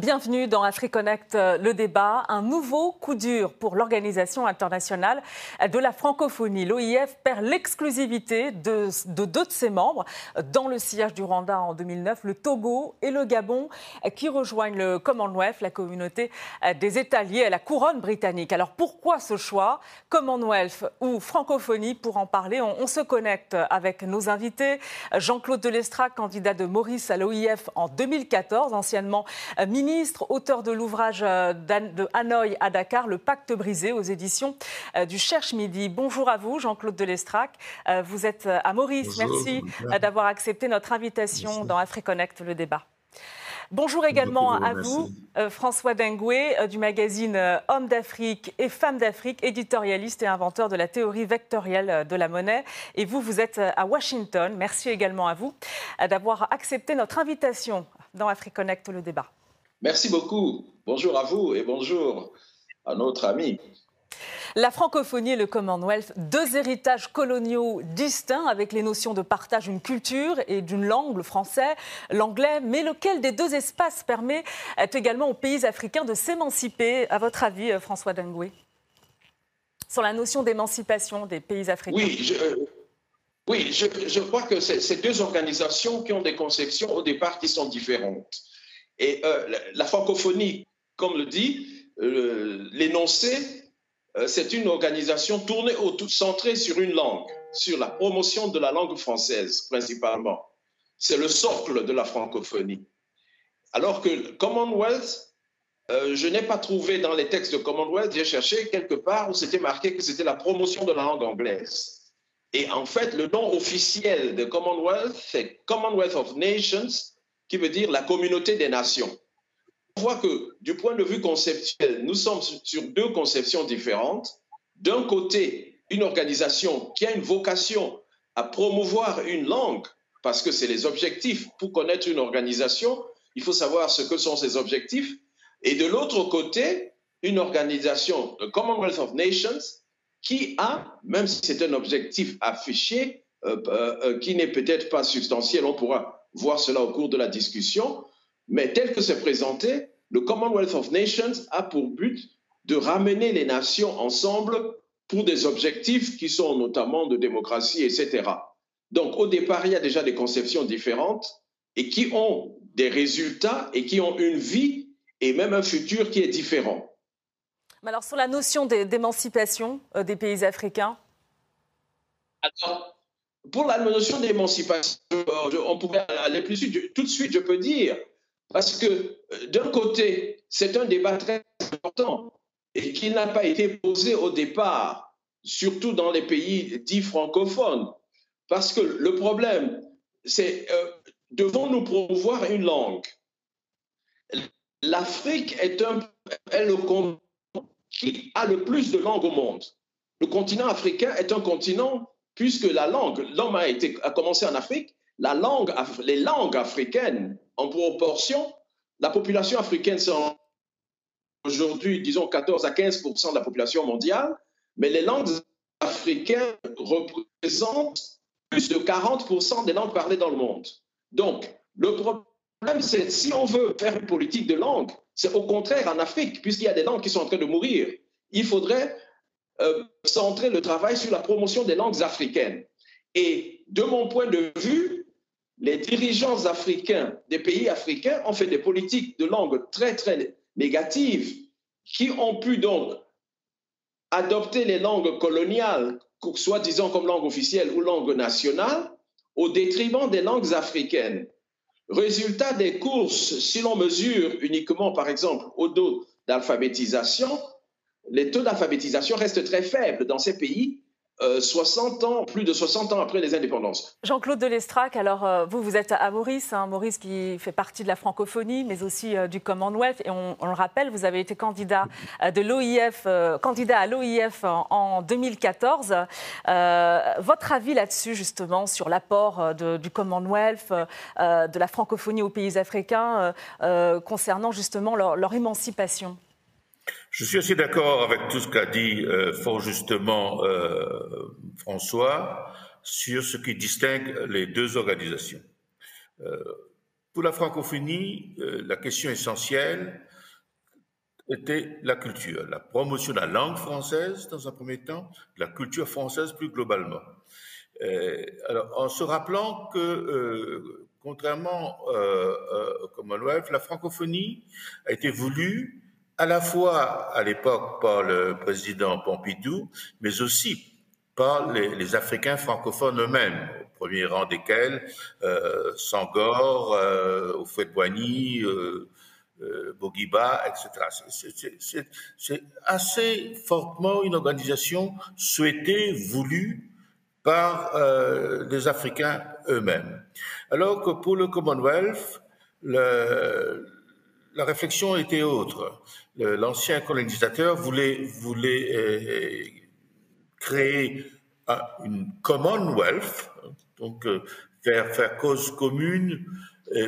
Bienvenue dans AfriConnect, euh, le débat. Un nouveau coup dur pour l'Organisation internationale de la francophonie. L'OIF perd l'exclusivité de, deux de ses membres dans le sillage du Rwanda en 2009, le Togo et le Gabon, qui rejoignent le Commonwealth, la communauté des États liés à la couronne britannique. Alors pourquoi ce choix? Commonwealth ou francophonie? Pour en parler, on, se connecte avec nos invités. Jean-Claude Delestrac, candidat de Maurice à l'OIF en 2014, anciennement ministre ministre, auteur de l'ouvrage euh, de Hanoï à Dakar, Le pacte brisé aux éditions euh, du Cherche Midi. Bonjour à vous, Jean-Claude Delestrac. Euh, vous êtes à Maurice. Merci d'avoir accepté notre invitation dans AfriConnect, le débat. Bonjour également à vous, François Dengoué, du magazine Hommes d'Afrique et Femmes d'Afrique, éditorialiste et inventeur de la théorie vectorielle de la monnaie. Et vous, vous êtes à Washington. Merci également à vous d'avoir accepté notre invitation dans AfriConnect, le débat. Merci beaucoup. Bonjour à vous et bonjour à notre ami. La francophonie et le Commonwealth, deux héritages coloniaux distincts avec les notions de partage d'une culture et d'une langue, le français, l'anglais, mais lequel des deux espaces permet également aux pays africains de s'émanciper, à votre avis, euh, François Dengoué Sur la notion d'émancipation des pays africains? Oui, je, euh, oui, je crois que c'est deux organisations qui ont des conceptions au départ qui sont différentes. Et euh, la francophonie, comme le dit euh, l'énoncé, euh, c'est une organisation tournée autour, centrée sur une langue, sur la promotion de la langue française principalement. C'est le socle de la francophonie. Alors que Commonwealth, je n'ai pas trouvé dans les textes de Commonwealth, j'ai cherché quelque part où c'était marqué que c'était la promotion de la langue anglaise. Et en fait, le nom officiel de Commonwealth, c'est Commonwealth of Nations, qui veut dire la communauté des nations. On voit que du point de vue conceptuel, nous sommes sur deux conceptions différentes. D'un côté, une organisation qui a une vocation à promouvoir une langue, parce que c'est les objectifs. Pour connaître une organisation, il faut savoir ce que sont ses objectifs. Et de l'autre côté, une organisation, le Commonwealth of Nations, qui a, même si c'est un objectif affiché, euh, euh, euh, qui n'est peut-être pas substantiel, on pourra voir cela au cours de la discussion, mais tel que c'est présenté, le Commonwealth of Nations a pour but de ramener les nations ensemble pour des objectifs qui sont notamment de démocratie, etc. Donc au départ, il y a déjà des conceptions différentes et qui ont des résultats et qui ont une vie et même un futur qui est différent. Mais alors sur la notion d'émancipation euh, des pays africains? Alors, pour la notion d'émancipation, on pourrait aller plus vite. Tout de suite, je peux dire, parce que euh, d'un côté, c'est un débat très important et qui n'a pas été posé au départ, surtout dans les pays dits francophones. Parce que le problème, c'est euh, devons-nous promouvoir une langue? L'Afrique est, est le continent qui a le plus de langues au monde. Le continent africain est un continent puisque la langue, l'homme a, commencé en Afrique, les langues africaines, en proportion, la population africaine, c'est aujourd'hui, disons, 14 à 15% de la population mondiale, mais les langues africaines représentent plus de 40 des langues parlées dans le monde. Donc, le problème, c'est si on veut faire une politique de langue, c'est au contraire en Afrique, puisqu'il y a des langues qui sont en train de mourir. Il faudrait euh, centrer le travail sur la promotion des langues africaines. Et de mon point de vue, les dirigeants africains des pays africains ont fait des politiques de langue très, très négatives qui ont pu donc adopter les langues coloniales, soit disant comme langue officielle ou langue nationale, au détriment des langues africaines. Résultat des courses, si l'on mesure uniquement, par exemple, au dos d'alphabétisation, les taux d'alphabétisation restent très faibles dans ces pays 60 euh, ans, plus de 60 ans après les indépendances. Jean-Claude Delestrac, alors euh, vous, vous êtes à Maurice, hein, Maurice qui fait partie de la francophonie, mais aussi euh, du Commonwealth. Et on, le rappelle, vous avez été candidat, de l'OIF, candidat à l'OIF en, 2014. votre avis là-dessus, justement, sur l'apport du Commonwealth, de la francophonie aux pays africains, concernant justement leur émancipation? Je suis assez d'accord avec tout ce qu'a dit euh, fort justement euh, François sur ce qui distingue les deux organisations. Euh, Pour la francophonie, euh, la question essentielle était la culture, la promotion de la langue française dans un premier temps, la culture française plus globalement. Euh, alors, en se rappelant que, euh, contrairement au Commonwealth, la francophonie a été voulue à la fois à l'époque par le président Pompidou, mais aussi par les, Africains francophones eux-mêmes, premier rang desquels euh, Sangor, euh, Oufouet-Boigny, euh, euh, Bogiba, etc. C'est assez fortement une organisation souhaitée, voulue par les Africains eux-mêmes. Alors que pour le Commonwealth, le, la réflexion était autre. L'ancien colonisateur voulait, voulait euh, créer une Commonwealth, donc euh, faire, cause commune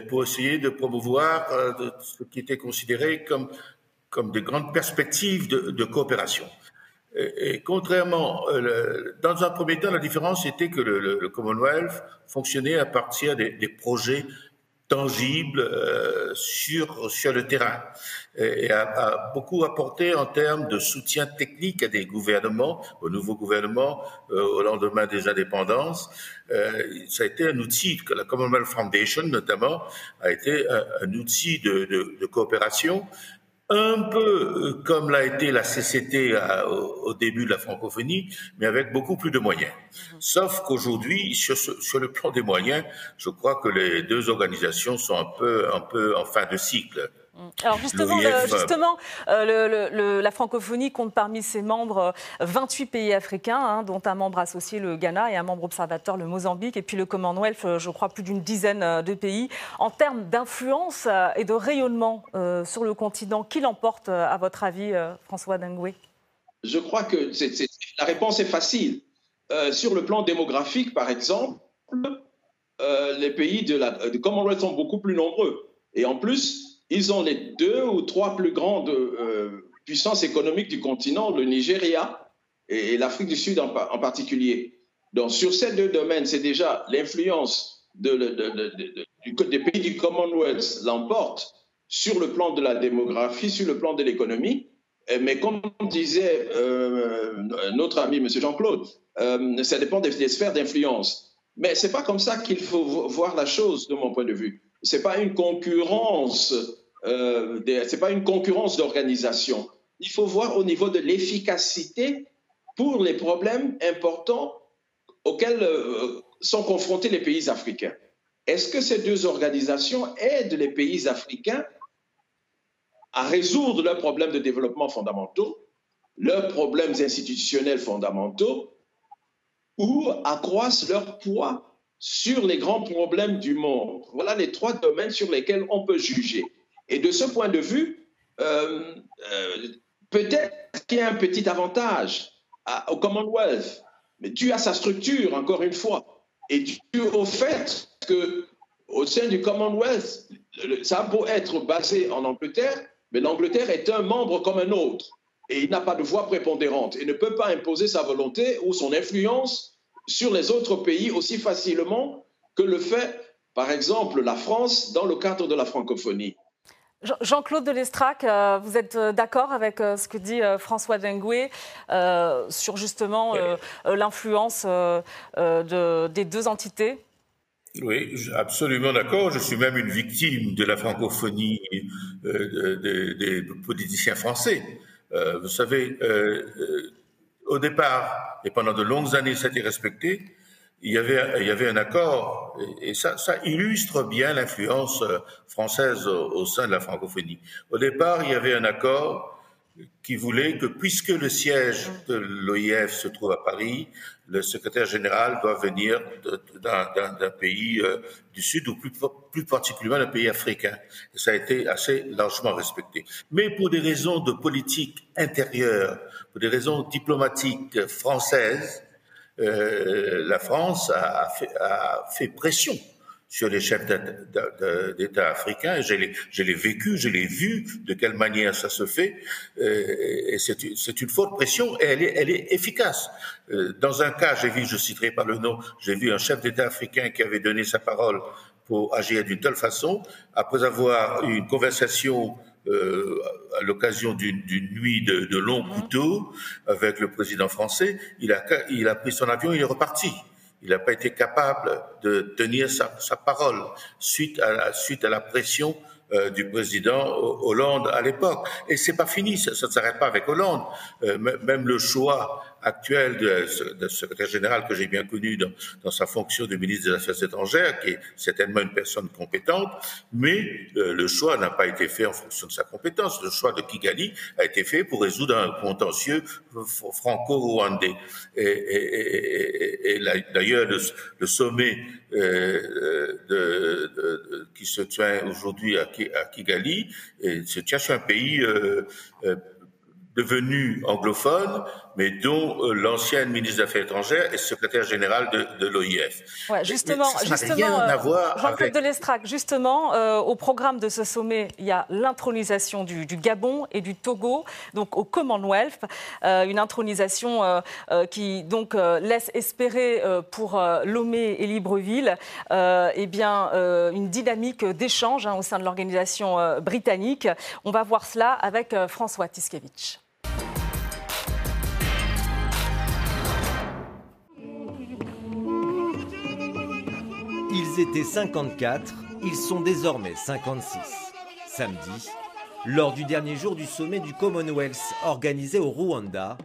pour essayer de promouvoir euh, ce qui était considéré comme, des grandes perspectives de, coopération. Et, contrairement, euh, dans un premier temps, la différence était que le, Commonwealth fonctionnait à partir des projets tangible euh, sur, sur le terrain et a, a, beaucoup apporté en termes de soutien technique à des gouvernements, au nouveau gouvernement, euh, au lendemain des indépendances. Euh, ça a été un outil, que la Commonwealth Foundation notamment, a été un, un outil de, de, de coopération un peu euh, comme l'a été la CCT à, au, début de la francophonie, mais avec beaucoup plus de moyens. Sauf qu'aujourd'hui, sur, le plan des moyens, je crois que les deux organisations sont un peu en fin de cycle. Mm. Alors justement, le, justement euh, le, le, la francophonie compte parmi ses membres 28 euh, pays africains, hein, dont un membre associé, le Ghana, et un membre observateur, le Mozambique, et puis le Commonwealth, euh, je crois, plus d'une dizaine de pays. En termes d'influence et de rayonnement euh, sur le continent, qui l'emporte, à votre avis, François Dengoué? Je crois que c est, c est, la réponse est facile. Euh, sur le plan démographique, par exemple, euh, les pays de la, de Commonwealth sont beaucoup plus nombreux. Et en plus, ils ont les deux ou trois plus grandes euh, puissances économiques du continent, le Nigeria et, l'Afrique du Sud en, particulier. Donc sur ces deux domaines, c'est déjà l'influence des pays du Commonwealth l'emporte sur le plan de la démographie, sur le plan de l'économie. Mais comme disait euh, notre ami M. Jean-Claude, euh, ça dépend des, des sphères d'influence. Mais ce n'est pas comme ça qu'il faut voir la chose, de mon point de vue c'est pas une concurrence, euh, c'est pas une concurrence d'organisation. Il faut voir au niveau de l'efficacité pour les problèmes importants auxquels euh, sont confrontés les pays africains. Est-ce que ces deux organisations aident les pays africains à résoudre leurs problèmes de développement fondamentaux, leurs problèmes institutionnels fondamentaux, ou accroissent leur poids sur les grands problèmes du monde. Voilà les trois domaines sur lesquels on peut juger. Et de ce point de vue, euh, euh, peut-être qu'il y a un petit avantage au Commonwealth, mais dû à sa structure, encore une fois, et dû au fait que au sein du Commonwealth, ça a beau être basé en Angleterre, mais l'Angleterre est un membre comme un autre, et il n'a pas de voix prépondérante, et ne peut pas imposer sa volonté ou son influence sur les autres pays aussi facilement que le fait, par exemple, la France dans le cadre de la francophonie. Jean-Claude Delestrac, euh, vous êtes euh, d'accord avec euh, ce que dit François Dengué sur justement l'influence de, des deux entités? Oui, absolument d'accord. Je suis même une victime de la francophonie des politiciens français. vous savez, au départ, et pendant de longues années, ça a été respecté, il y avait, il y avait un accord, et, ça, ça, illustre bien l'influence euh, française au, sein de la francophonie. Au départ, il y avait un accord qui voulait que, puisque le siège de l'OIF se trouve à Paris, le secrétaire général doit venir d'un pays euh, du Sud ou plus, plus particulièrement d'un pays africain. Et ça a été assez largement respecté. Mais pour des raisons de politique intérieure, pour des raisons diplomatiques françaises, euh, la France a fait, a fait pression sur les chefs d'État africains. Je l'ai vécu, je l'ai vu, de quelle manière ça se fait. Euh, et c'est une forte pression et elle est, elle est efficace. Euh, dans un cas, j'ai vu, je citerai pas le nom, j'ai vu un chef d'État africain qui avait donné sa parole pour agir d'une telle façon. Après avoir eu une conversation euh, à l'occasion d'une nuit de, de longs couteaux avec le président français, il a, il a pris son avion, il est reparti. Il n'a pas été capable de tenir sa, parole suite à la, suite à la pression euh, du président Hollande à l'époque. Et c'est pas fini, ça, ne s'arrête pas avec Hollande. Euh, même le choix actuel de, secrétaire général que j'ai bien connu dans, dans, sa fonction de ministre des Affaires étrangères, qui est certainement une personne compétente, mais euh, le choix n'a pas été fait en fonction de sa compétence. Le choix de Kigali a été fait pour résoudre un contentieux franco-rwandais. Et, et, et, et d'ailleurs, le, le, sommet euh, de, de, qui se tient aujourd'hui à, à, Kigali se tient sur un pays euh, euh devenu anglophone, mais dont euh, l'ancienne ministre des Affaires étrangères est secrétaire générale de, de l'OIF. Ouais, justement, justement euh, Jean-Claude de Lestrac, justement, euh, au programme de ce sommet, il y a l'intronisation du, du, Gabon et du Togo, donc au Commonwealth, euh, une intronisation euh, euh qui donc laisse espérer pour Lomé et Libreville, eh bien, une dynamique d'échange hein, au sein de l'organisation britannique. On va voir cela avec François Tiskevich. Ils étaient 54, ils sont désormais 56. Samedi, lors du dernier jour du sommet du Commonwealth organisé au Rwanda,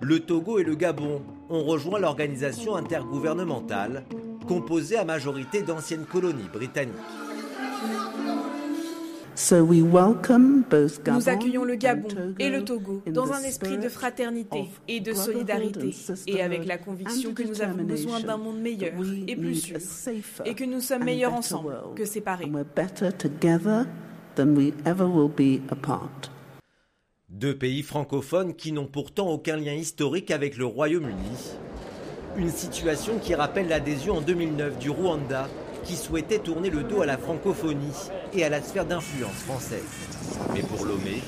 le Togo et le Gabon ont rejoint l'organisation intergouvernementale composée à majorité d'anciennes colonies britanniques. Nous accueillons le Gabon et le Togo dans un esprit de fraternité et de solidarité et avec la conviction que nous avons besoin d'un monde meilleur et plus sûr et que nous sommes meilleurs ensemble que séparés. Deux pays francophones qui n'ont pourtant aucun lien historique avec le Royaume-Uni. Une situation qui rappelle l'adhésion en 2009 du Rwanda qui souhaitait tourner le dos à la francophonie et à la sphère d'influence française. Mais pour Lomé,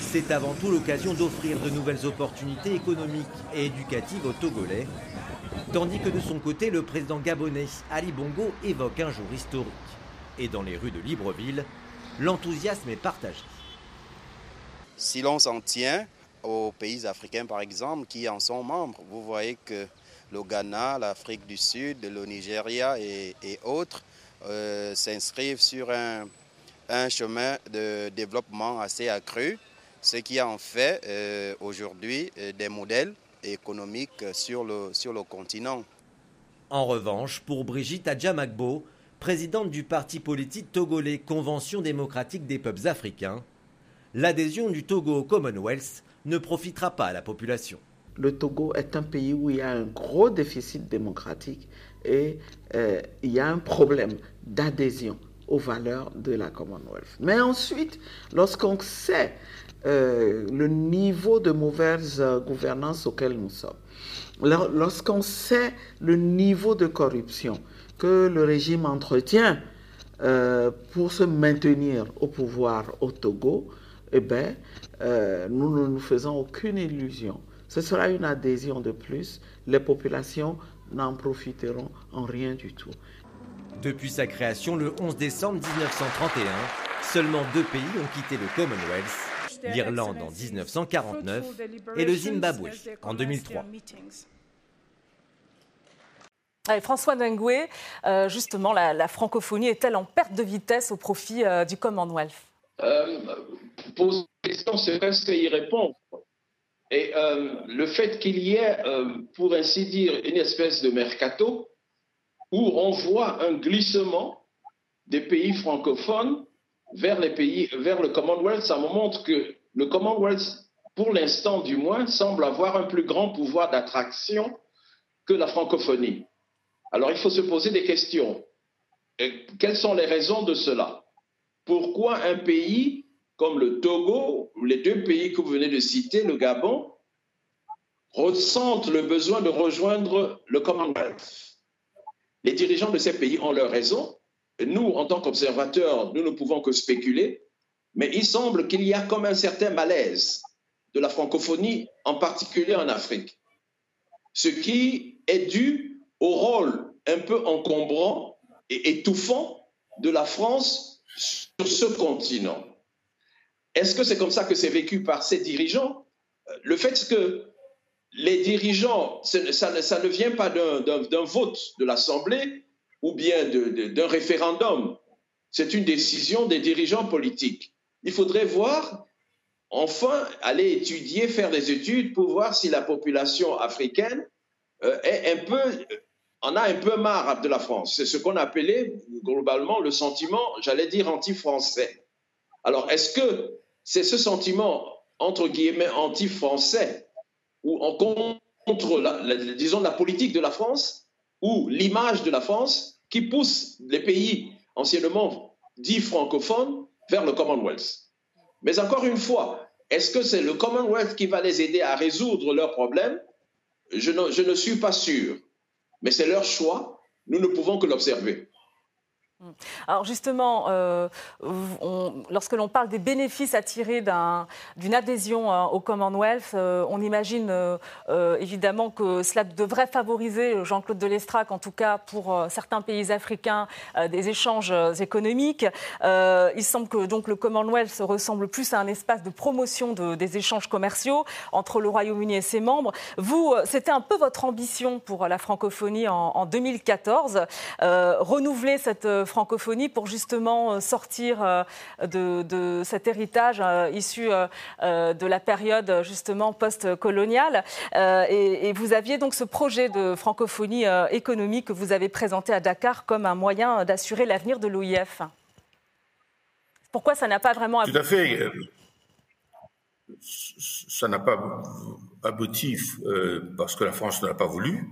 c'est avant tout l'occasion d'offrir de nouvelles opportunités économiques et éducatives aux Togolais, tandis que de son côté, le président gabonais Ali Bongo évoque un jour historique. Et dans les rues de Libreville, l'enthousiasme est partagé. Si l'on s'en tient aux pays africains, par exemple, qui en sont membres, vous voyez que le Ghana, l'Afrique du Sud, le Nigeria et, autres euh, s'inscrivent sur un, chemin de développement assez accru, ce qui en fait euh, aujourd'hui euh, des modèles économiques sur le, sur le continent. En revanche, pour Brigitte Adjamagbo, présidente du parti politique togolais Convention démocratique des peuples africains, l'adhésion du Togo au Commonwealth ne profitera pas à la population le Togo est un pays où il y a un gros déficit démocratique et euh, il y a un problème d'adhésion aux valeurs de la Commonwealth. Mais ensuite, lorsqu'on sait euh, le niveau de mauvaise euh, gouvernance auquel nous sommes, lorsqu'on sait le niveau de corruption que le régime entretient pour se maintenir au pouvoir au Togo, eh bien, nous ne nous faisons aucune illusion ce sera une adhésion de plus. Les populations n'en profiteront en rien du tout. Depuis sa création le 11 décembre 1931, seulement deux pays ont quitté le Commonwealth, l'Irlande en 1949 et le Zimbabwe en 2003. François Dengue, euh, justement, la, francophonie est-elle en perte de vitesse au profit euh, du Commonwealth? Euh, Poser question, c'est presque y répondre. Et euh, le fait qu'il y ait, euh, pour ainsi dire, une espèce de mercato où on voit un glissement des pays francophones vers le Commonwealth, ça me montre que le Commonwealth, pour l'instant du moins, semble avoir un plus grand pouvoir d'attraction que la francophonie. Alors il faut se poser des questions. quelles sont les raisons de cela? Pourquoi un pays comme le Togo, les deux pays que vous venez de citer, le Gabon, ressentent le besoin de rejoindre le Commonwealth. Les dirigeants de ces pays ont leur raison. Nous, en tant qu'observateurs, nous ne pouvons que spéculer, mais il semble qu'il y a comme un certain malaise de la francophonie, en particulier en Afrique, ce qui est dû au rôle un peu encombrant et étouffant de la France sur ce continent. Est-ce que c'est comme ça que c'est vécu par ces dirigeants? Le fait que les dirigeants, ça, ne vient pas d'un vote de l'Assemblée ou bien d'un référendum. C'est une décision des dirigeants politiques. Il faudrait voir, enfin, aller étudier, faire des études pour voir si la population africaine euh, est un peu, en a un peu marre de la France. C'est ce qu'on appelait globalement le sentiment, j'allais dire, anti-français. Alors, est-ce que c'est ce sentiment, entre guillemets, anti-français, ou en contre, la, disons, la politique de la France, ou l'image de la France, qui pousse les pays anciennement dits francophones vers le Commonwealth. Mais encore une fois, est-ce que c'est le Commonwealth qui va les aider à résoudre leurs problèmes? Je je ne suis pas sûr. Mais c'est leur choix. Nous ne pouvons que l'observer. Mm. Alors justement, euh, lorsque l'on parle des bénéfices à tirer d'une adhésion hein, au Commonwealth, euh, on imagine euh, évidemment que cela devrait favoriser, Jean-Claude Delestrac en tout cas pour certains pays africains, des échanges économiques. il semble que donc le Commonwealth ressemble plus à un espace de promotion des échanges commerciaux entre le Royaume-Uni et ses membres. Vous, c'était un peu votre ambition pour la francophonie en, en 2014, renouveler cette francophonie pour justement euh, sortir euh, de, cet héritage euh, issu de la période justement post-coloniale. Et, vous aviez donc ce projet de francophonie économique que vous avez présenté à Dakar comme un moyen d'assurer l'avenir de l'OIF. Pourquoi ça n'a pas vraiment abouti Tout à fait. Ça n'a pas abouti parce que la France n'a pas voulu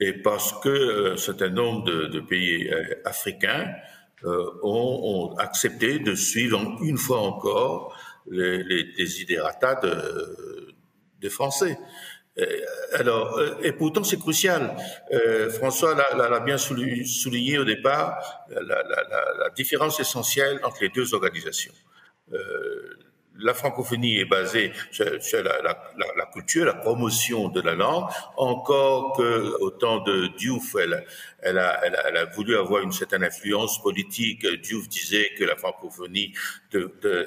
et parce que euh, un certain nombre de, pays euh, africains euh, ont, accepté de suivre une fois encore les, les desiderata des Français. Alors, et pourtant c'est crucial. François l'a bien souligné au départ, la, la, la, différence essentielle entre les deux organisations la francophonie est basée sur, la, culture, la promotion de la langue, encore que au temps de Diouf, elle, a, voulu avoir une certaine influence politique. Diouf disait que la francophonie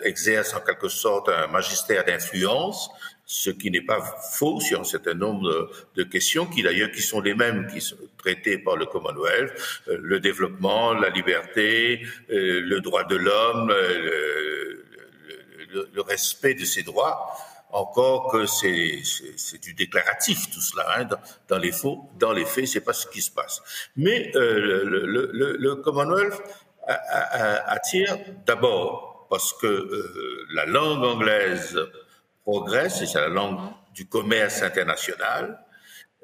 exerce en quelque sorte un magistère d'influence, ce qui n'est pas faux sur un certain nombre de, questions qui d'ailleurs qui sont les mêmes qui sont traitées par le Commonwealth, euh, le développement, la liberté, euh, le droit de l'homme, le, respect de ses droits, encore que c'est du déclaratif tout cela. Hein, dans, les faux, dans les faits, c'est pas ce qui se passe. Mais euh, le, Commonwealth attire d'abord parce que euh, la langue anglaise progresse, c'est la langue du commerce international,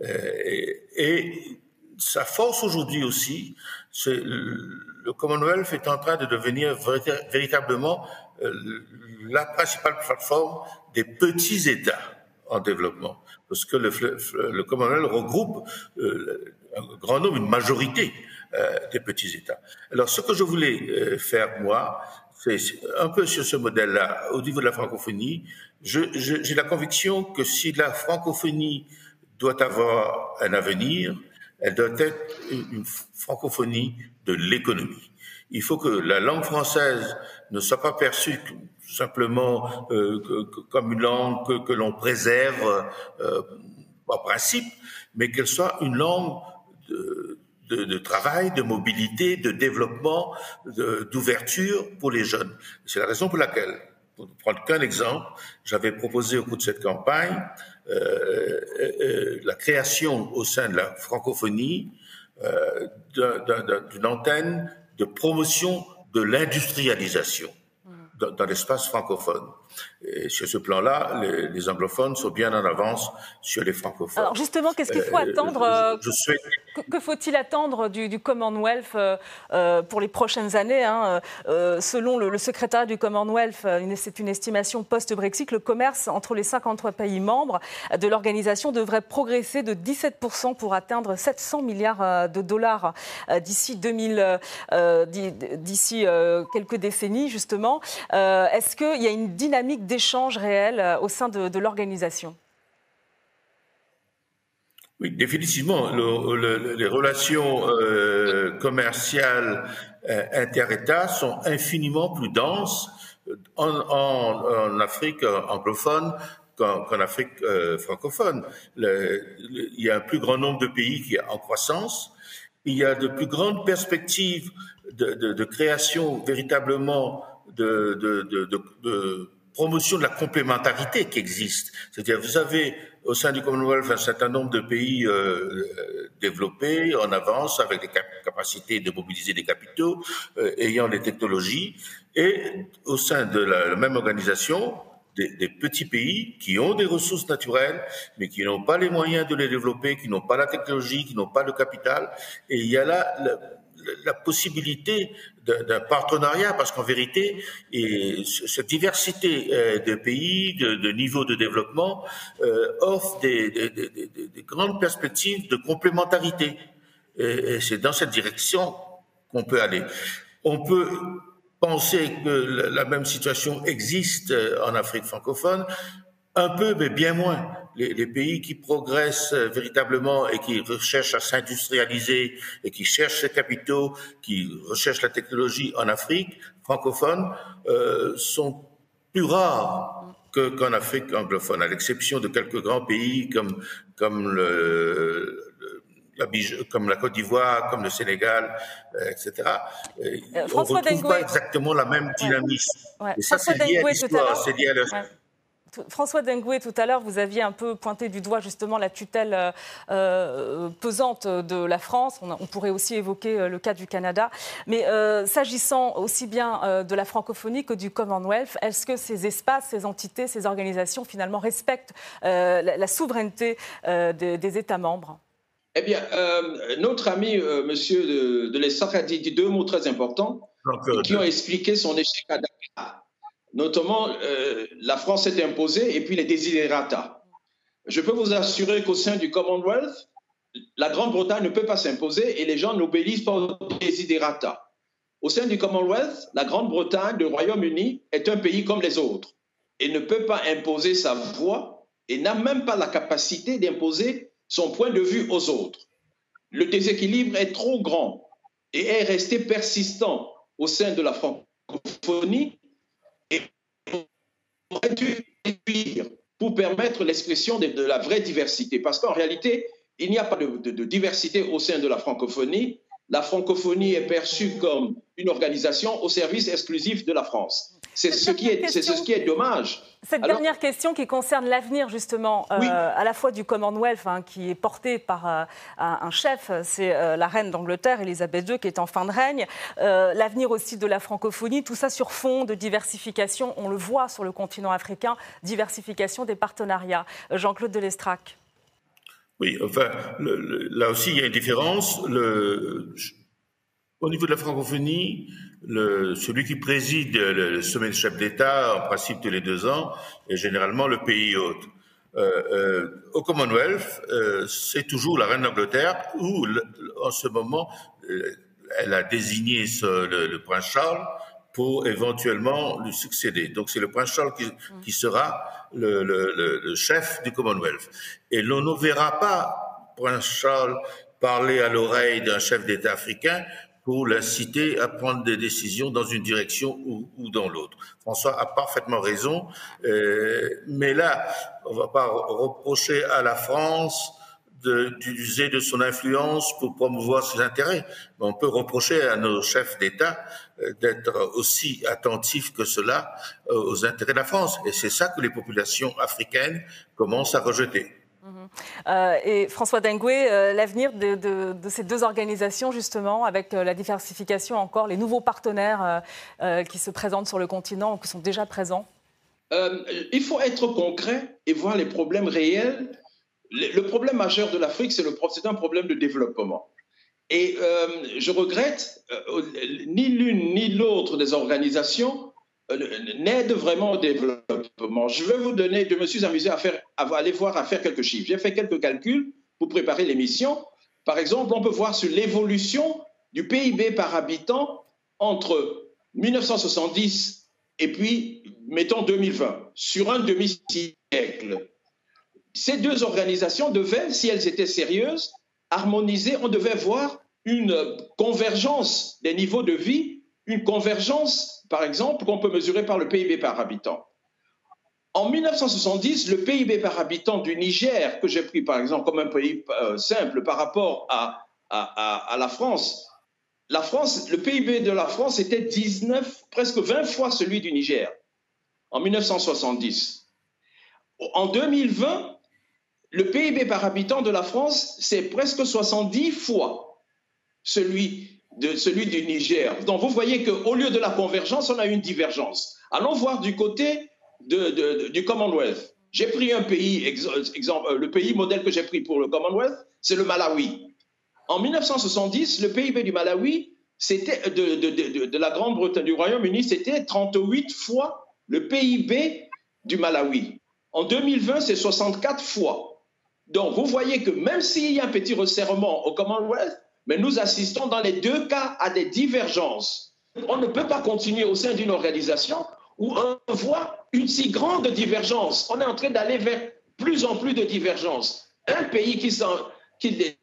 euh, et, sa force aujourd'hui aussi, le Commonwealth est en train de devenir véritablement la principale plateforme des petits États en développement, parce que le, le Commonwealth regroupe euh, un grand nombre, une majorité euh, des petits États. Alors, ce que je voulais faire, moi, c'est un peu sur ce modèle-là, au niveau de la francophonie. J'ai la conviction que si la francophonie doit avoir un avenir, elle doit être une francophonie de l'économie. Il faut que la langue française ne soit pas perçue simplement euh, comme une langue que, l'on préserve euh, en principe, mais qu'elle soit une langue de, de, travail, de mobilité, de développement, d'ouverture pour les jeunes. C'est la raison pour laquelle, pour ne prendre qu'un exemple, j'avais proposé au cours de cette campagne euh, euh la création au sein de la francophonie euh, d'une antenne de promotion de l'industrialisation dans, l'espace francophone. Et sur ce plan-là, les, anglophones sont bien en avance sur les francophones. Alors justement, qu'est-ce qu'il faut euh, attendre je, euh, Que, faut-il attendre du, Commonwealth euh, pour les prochaines années hein, Selon le, secrétaire du Commonwealth, c'est une estimation post-Brexit, le commerce entre les 53 pays membres de l'organisation devrait progresser de 17% pour atteindre 700 milliards de dollars d'ici 2000, d'ici quelques décennies justement. Est-ce qu'il y a une dynamique d'échange réel euh, au sein de, l'organisation? Oui, définitivement. les relations euh, commerciales euh, inter-États sont infiniment plus denses en, Afrique anglophone qu'en Afrique euh, francophone. il y a un plus grand nombre de pays qui est en croissance. Il y a de plus grandes perspectives de, création véritablement de, de promotion de la complémentarité qui existe. C'est-à-dire, vous avez au sein du Commonwealth un certain nombre de pays euh, développés, en avance, avec des capacités de mobiliser des capitaux, euh, ayant des technologies, et au sein de la, même organisation, des, petits pays qui ont des ressources naturelles, mais qui n'ont pas les moyens de les développer, qui n'ont pas la technologie, qui n'ont pas le capital. Et il y a là la possibilité d'un partenariat, parce qu'en vérité, et cette diversité euh, de pays, de, niveaux de développement, euh, offre des, grandes perspectives de complémentarité. Et, c'est dans cette direction qu'on peut aller. On peut penser que la même situation existe euh, en Afrique francophone, un peu, mais bien moins. Les, pays qui progressent euh, véritablement et qui recherchent à s'industrialiser et qui cherchent ces capitaux, qui recherchent la technologie en Afrique francophone, euh, sont plus rares qu'en Afrique anglophone, à l'exception de quelques grands pays comme, comme le, la, comme la Côte d'Ivoire, comme le Sénégal, euh, etc. on ne retrouve pas exactement la même dynamisme. Et ça, c'est lié à l'histoire, c'est lié à la... François Dengoué, tout à l'heure, vous aviez un peu pointé du doigt justement la tutelle euh, euh, pesante de la France. On, pourrait aussi évoquer euh, le cas du Canada. Mais s'agissant aussi bien de la francophonie que du Commonwealth, est-ce que ces espaces, ces entités, ces organisations finalement respectent la, souveraineté des, États membres? Eh bien, notre ami Monsieur de, de a dit deux mots très importants qui ont expliqué son échec à Dakar notamment euh, la France s'est imposée et puis les desiderata. Je peux vous assurer qu'au sein du Commonwealth, la Grande-Bretagne ne peut pas s'imposer et les gens n'obéissent pas aux desiderata. Au sein du Commonwealth, la Grande-Bretagne, le Royaume-Uni, est un pays comme les autres et ne peut pas imposer sa voix et n'a même pas la capacité d'imposer son point de vue aux autres. Le déséquilibre est trop grand et est resté persistant au sein de la francophonie dû pour permettre l'expression de, la vraie diversité? Parce qu'en réalité, il n'y a pas de, diversité au sein de la francophonie. La francophonie est perçue comme une organisation au service exclusif de la France. C'est ce, qui est, ce qui est dommage. Cette dernière question qui concerne l'avenir justement euh, à la fois du Commonwealth, hein, qui est porté par euh, un chef, c'est euh, la reine d'Angleterre, Elisabeth II, qui est en fin de règne. l'avenir aussi de la francophonie, tout ça sur fond de diversification, on le voit sur le continent africain, diversification des partenariats. Jean-Claude Delestrac. Oui, enfin, là aussi, il y a une différence. Le, au niveau de la francophonie, le, celui qui préside le, sommet de chef d'État, en principe tous les deux ans, est généralement le pays hôte. Euh, euh, au Commonwealth, euh, c'est toujours la reine d'Angleterre, où en ce moment, euh, elle a désigné ce, le, prince Charles pour éventuellement lui succéder. Donc c'est le prince Charles qui, qui sera le, le, chef du Commonwealth. Et l'on ne verra pas prince Charles parler à l'oreille d'un chef d'État africain pour l'inciter à prendre des décisions dans une direction ou, ou dans l'autre. François a parfaitement raison, euh, mais là, on va pas reprocher à la France d'user de, son influence pour promouvoir ses intérêts. Mais on peut reprocher à nos chefs d'État euh, d'être aussi attentifs que cela euh, aux intérêts de la France. Et c'est ça que les populations africaines commencent à rejeter. Euh, et François Dengoué, euh, l'avenir de, ces deux organisations, justement, avec euh, la diversification encore, les nouveaux partenaires qui se présentent sur le continent ou qui sont déjà présents Il faut être concret et voir les problèmes réels. Le, problème majeur de l'Afrique, c'est un problème de développement. Et je regrette, ni l'une ni l'autre des organisations n'aide vraiment au développement. Je vais vous donner, je me suis amusé à aller voir, à faire quelques chiffres. J'ai fait quelques calculs pour préparer l'émission. Par exemple, on peut voir sur l'évolution du PIB par habitant entre 1970 et puis, mettons, 2020, sur un demi-siècle. ces deux organisations devaient, si elles étaient sérieuses, harmoniser, on devait voir une convergence des niveaux de vie, une convergence, par exemple, qu'on peut mesurer par le PIB par habitant. En 1970, le PIB par habitant du Niger, que j'ai pris par exemple comme un pays euh, simple par rapport à, la France, la le PIB de la France était 19, presque 20 fois celui du Niger en 1970. En 2020, le PIB par habitant de la France, c'est presque 70 fois celui, de, celui du Niger. Donc vous voyez qu'au lieu de la convergence, on a une divergence. Allons voir du côté du Commonwealth. J'ai pris un pays, exemple, euh, le pays modèle que j'ai pris pour le Commonwealth, c'est le Malawi. En 1970, le PIB du Malawi, c'était de, de, la Grande-Bretagne, du Royaume-Uni, c'était 38 fois le PIB du Malawi. En 2020, c'est 64 fois. Donc, vous voyez que même s'il y a un petit resserrement au Commonwealth, mais nous assistons dans les deux cas à des divergences. On ne peut pas continuer au sein d'une organisation où on voit une si grande divergence. On est en train d'aller vers plus en plus de divergences. Un pays qui s'enrichit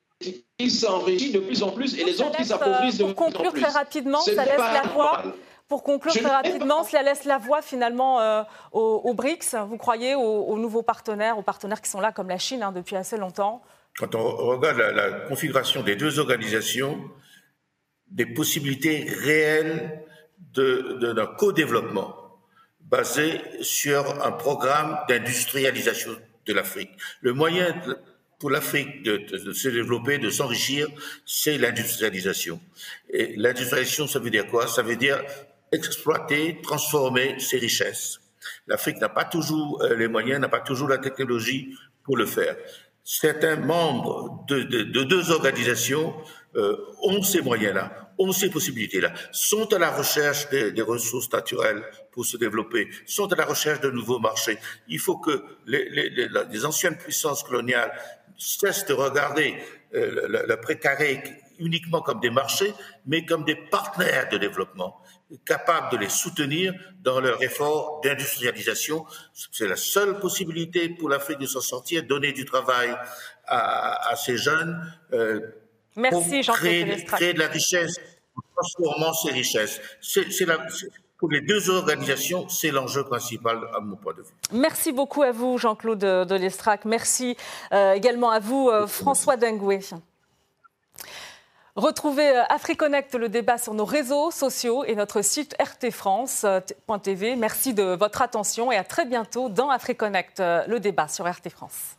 de plus en plus et les autres qui s'appauvrissent de plus en plus. Pour conclure très rapidement, ça laisse la voie. Pour conclure très rapidement, cela laisse la voie finalement euh, aux, BRICS. Vous croyez aux, nouveaux partenaires, aux partenaires qui sont là comme la Chine hein, depuis assez longtemps Quand on regarde la configuration des deux organisations, des possibilités réelles d'un co-développement basé sur un programme d'industrialisation de l'Afrique. Le moyen pour l'Afrique de, se développer, de s'enrichir, c'est l'industrialisation. Et l'industrialisation, ça veut dire quoi? Ça veut dire exploiter, transformer ses richesses. L'Afrique n'a pas toujours euh, les moyens, n'a pas toujours la technologie pour le faire. Certains membres de, deux organisations euh, ont ces moyens-là ont ces possibilités-là, sont à la recherche des, ressources naturelles pour se développer, sont à la recherche de nouveaux marchés. Il faut que les, les, anciennes puissances coloniales cessent de regarder euh, le, précaré uniquement comme des marchés, mais comme des partenaires de développement, capables de les soutenir dans leur effort d'industrialisation. C'est la seule possibilité pour l'Afrique de s'en sortir, donner du travail à, à ces jeunes. Euh, Merci créer, créer de la richesse, transformant ces richesses. C'est, pour les deux organisations, c'est l'enjeu principal à mon point de vue. Merci beaucoup à vous, Jean-Claude de Lestrac. Merci euh, également à vous, euh, François Dengoué. Retrouvez euh, AfriConnect, le débat sur nos réseaux sociaux et notre site rtfrance.tv. Merci de votre attention et à très bientôt dans AfriConnect, le débat sur RT France.